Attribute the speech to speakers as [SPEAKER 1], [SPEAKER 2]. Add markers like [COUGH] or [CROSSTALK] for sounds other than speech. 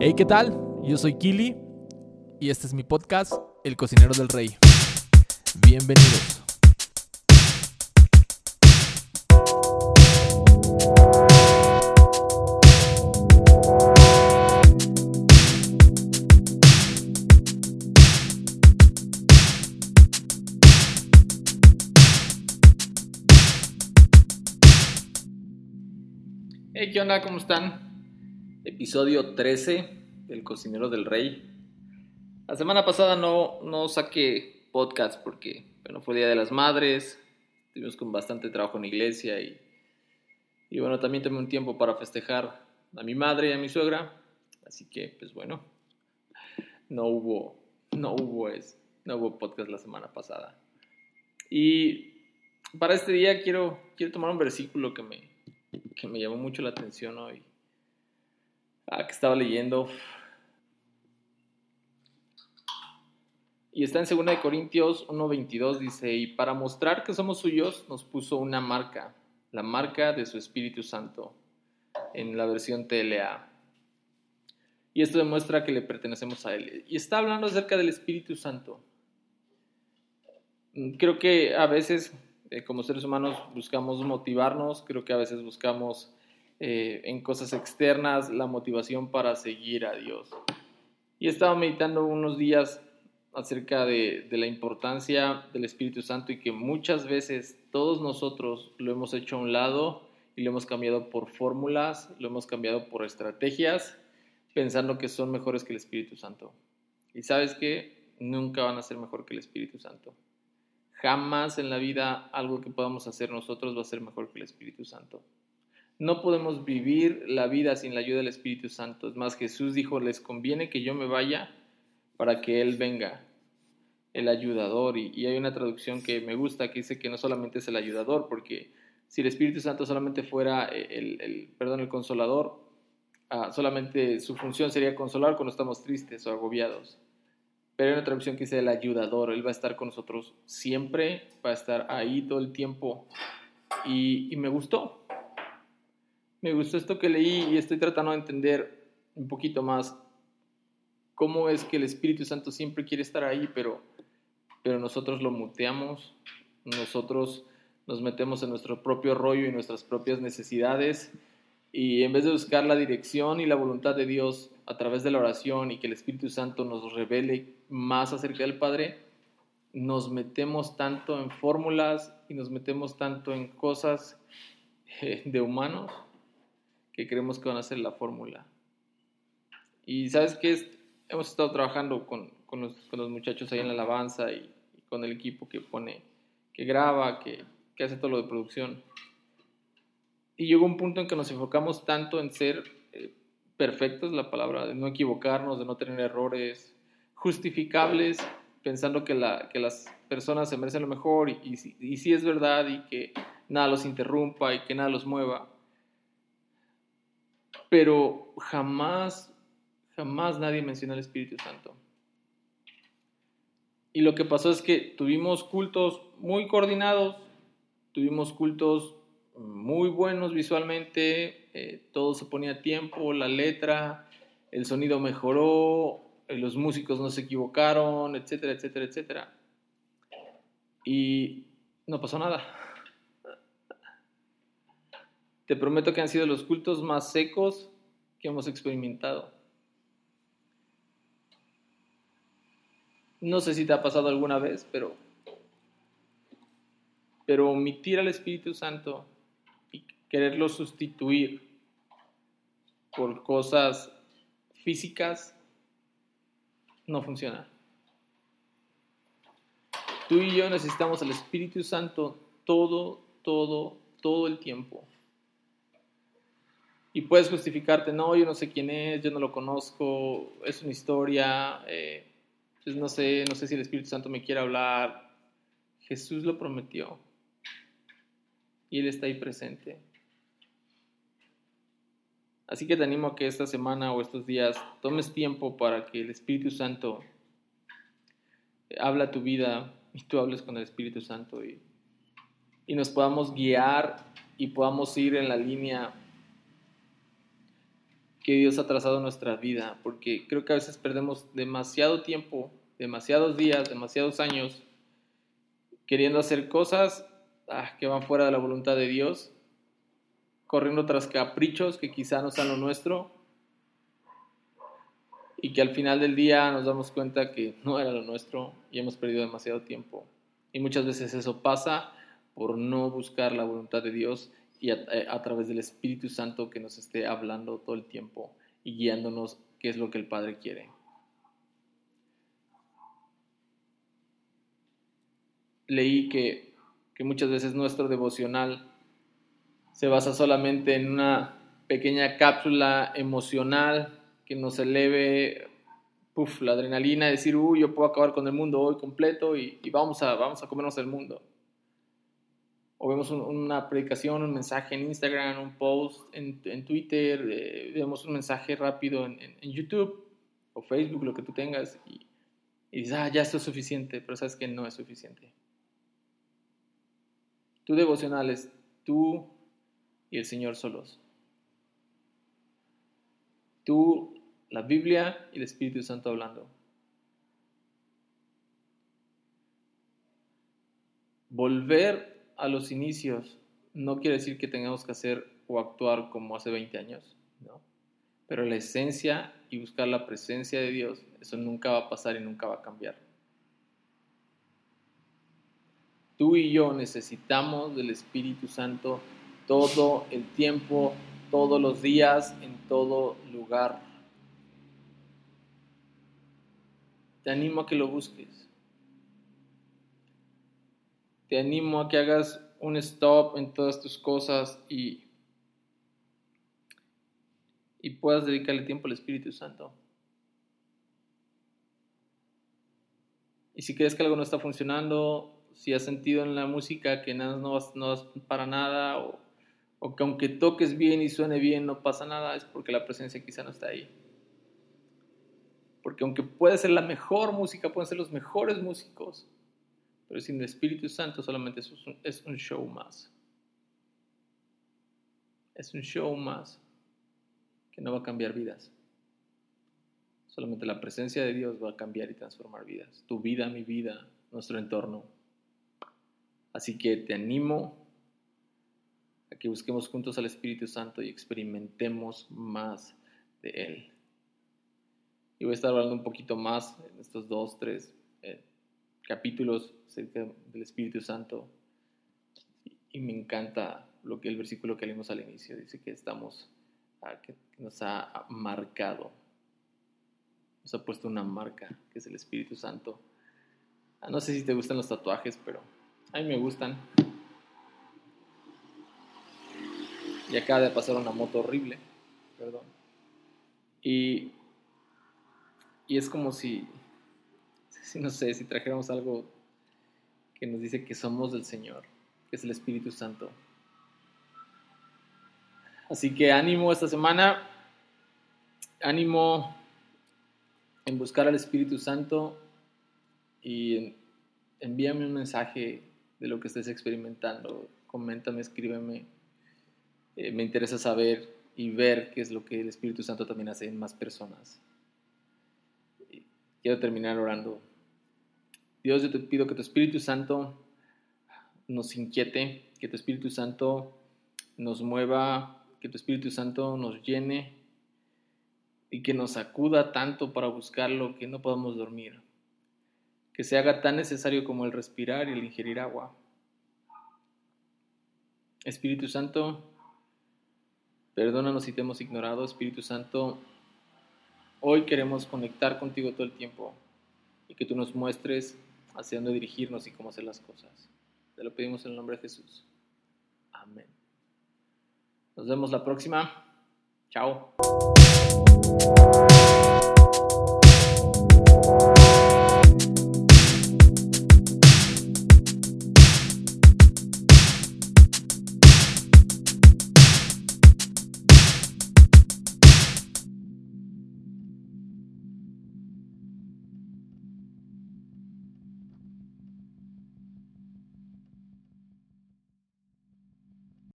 [SPEAKER 1] Hey, ¿qué tal? Yo soy Kili y este es mi podcast, El Cocinero del Rey. Bienvenidos. ¿qué onda? ¿Cómo están? Episodio 13 del Cocinero del Rey. La semana pasada no, no saqué podcast porque bueno, fue Día de las Madres, estuvimos con bastante trabajo en la iglesia y, y bueno, también tomé un tiempo para festejar a mi madre y a mi suegra, así que pues bueno, no hubo, no hubo, es, no hubo podcast la semana pasada. Y para este día quiero, quiero tomar un versículo que me, que me llamó mucho la atención hoy. Ah, que estaba leyendo. Y está en 2 Corintios 1.22, dice, y para mostrar que somos suyos nos puso una marca, la marca de su Espíritu Santo, en la versión TLA. Y esto demuestra que le pertenecemos a Él. Y está hablando acerca del Espíritu Santo. Creo que a veces eh, como seres humanos buscamos motivarnos, creo que a veces buscamos eh, en cosas externas la motivación para seguir a Dios. Y he estado meditando unos días acerca de, de, la importancia del Espíritu Santo y que muchas veces todos nosotros lo hemos hecho a un lado y lo hemos cambiado por fórmulas, lo hemos cambiado por estrategias, pensando que son mejores que el Espíritu Santo. Y sabes que nunca van a ser mejor que el Espíritu Santo. Jamás en la vida algo que podamos hacer nosotros va a ser mejor que el Espíritu Santo. No podemos vivir la vida sin la ayuda del Espíritu Santo. Es más, Jesús dijo, les conviene que yo me vaya para que Él venga, el ayudador. Y, hay una traducción que me gusta que dice que no solamente es el ayudador, porque si el Espíritu Santo solamente fuera el, el perdón, el consolador, ah, solamente su función sería consolar cuando estamos tristes o agobiados pero hay una traducción que dice el ayudador, Él va a estar con nosotros siempre, va a estar ahí todo el tiempo. Y, me gustó. Me gustó esto que leí y estoy tratando de entender un poquito más cómo es que el Espíritu Santo siempre quiere estar ahí, pero, pero nosotros lo muteamos, nosotros nos metemos en nuestro propio rollo y nuestras propias necesidades y en vez de buscar la dirección y la voluntad de Dios a través de la oración y que el Espíritu Santo nos revele más acerca del Padre, nos metemos tanto en fórmulas y nos metemos tanto en cosas eh, de humanos que creemos que van a ser la fórmula. Y sabes qué? Hemos estado trabajando con, con, los, con, los, muchachos ahí en la alabanza y, y, con el equipo que pone, que graba, que, que hace todo lo de producción. Y llegó un punto en que nos enfocamos tanto en ser eh, perfectos, la palabra, de no equivocarnos, de no tener errores justificables, pensando que, la, que las personas se merecen lo mejor y, y, y sí es verdad y que nada los interrumpa y que nada los mueva. Pero jamás, jamás nadie menciona el Espíritu Santo. Y lo que pasó es que tuvimos cultos muy coordinados, tuvimos cultos muy buenos visualmente, eh, todo se ponía a tiempo, la letra, el sonido mejoró, eh, los músicos no se equivocaron, etcétera, etcétera, etcétera. Y no pasó nada. Te prometo que han sido los cultos más secos que hemos experimentado. No sé si te ha pasado alguna vez, pero pero omitir al Espíritu Santo quererlo sustituir por cosas físicas no funciona. Tú y yo necesitamos al Espíritu Santo todo, todo, todo el tiempo. Y puedes justificarte, no, yo no sé quién es, yo no lo conozco, es una historia, eh, pues no sé, no sé si el Espíritu Santo me quiere hablar. Jesús lo prometió y Él está ahí presente. Así que te animo a que esta semana o estos días tomes tiempo para que el Espíritu Santo habla tu vida y tú hables con el Espíritu Santo y, y nos podamos guiar y podamos ir en la línea que Dios ha trazado nuestra vida, porque creo que a veces perdemos demasiado tiempo, demasiados días, demasiados años queriendo hacer cosas ah, que van fuera de la voluntad de Dios, corriendo tras caprichos que quizá no sean lo nuestro y que al final del día nos damos cuenta que no era lo nuestro y hemos perdido demasiado tiempo. Y muchas veces eso pasa por no buscar la voluntad de Dios y eh, a, través del Espíritu Santo que nos esté hablando todo el tiempo y guiándonos qué es lo que el Padre quiere. Leí que, que muchas veces nuestro devocional se basa solamente en una pequeña cápsula emocional que nos eleve puff, la adrenalina, decir, uy, yo puedo acabar con el mundo hoy completo y, vamos, a, vamos a comernos el mundo o vemos una predicación, un mensaje en Instagram, un post en, en Twitter, eh, vemos un mensaje rápido en, en, YouTube o Facebook, lo que tú tengas, y, dices, ah, ya esto es suficiente, pero sabes que no es suficiente. Tu devocional es tú y el Señor solos. Tú, la Biblia y el Espíritu Santo hablando. Volver a los inicios no quiere decir que tengamos que hacer o actuar como hace 20 años, ¿no? Pero la esencia y buscar la presencia de Dios, eso nunca va a pasar y nunca va a cambiar. Tú y yo necesitamos del Espíritu Santo todo el tiempo, todos los días, en todo lugar. Te animo a que lo busques te animo a que hagas un stop en todas tus cosas y, y puedas dedicarle tiempo al Espíritu Santo. Y si crees que algo no está funcionando, si has sentido en la música que nada no vas, no vas para nada, o, o que aunque toques bien y suene bien no pasa nada, es porque la presencia quizá no está ahí. Porque aunque puede ser la mejor música, pueden ser los mejores músicos, pero sin el Espíritu Santo solamente es un, show más. Es un show más que no va a cambiar vidas. Solamente la presencia de Dios va a cambiar y transformar vidas. Tu vida, mi vida, nuestro entorno. Así que te animo a que busquemos juntos al Espíritu Santo y experimentemos más de Él. Y voy a estar hablando un poquito más en estos dos, tres eh, capítulos acerca del Espíritu Santo. Y me encanta lo que el versículo que leímos al inicio. Dice que estamos ah, nos ha marcado. Nos ha puesto una marca que es el Espíritu Santo. Ah, no sé si te gustan los tatuajes pero a mí me gustan. Y acaba de pasar una moto horrible perdón. Y y es como si [LAUGHS] no sé, si trajéramos algo que nos dice que somos del Señor, que es el Espíritu Santo. Así que ánimo esta semana, ánimo en buscar al Espíritu Santo y envíame un mensaje de lo que estés experimentando. Coméntame, escríbeme. Eh, me interesa saber y ver qué es lo que el Espíritu Santo también hace en más personas. Quiero terminar orando Dios, yo te pido que tu Espíritu Santo nos inquiete, que tu Espíritu Santo nos mueva, que tu Espíritu Santo nos llene y que nos acuda tanto para buscarlo que no podamos dormir. Que se haga tan necesario como el respirar y el ingerir agua. Espíritu Santo, perdónanos si te hemos ignorado. Espíritu Santo, hoy queremos conectar contigo todo el tiempo y que tú nos muestres hacia dónde dirigirnos y cómo hacer las cosas. Te lo pedimos en el nombre de Jesús. Amén. Nos vemos la próxima. Chao.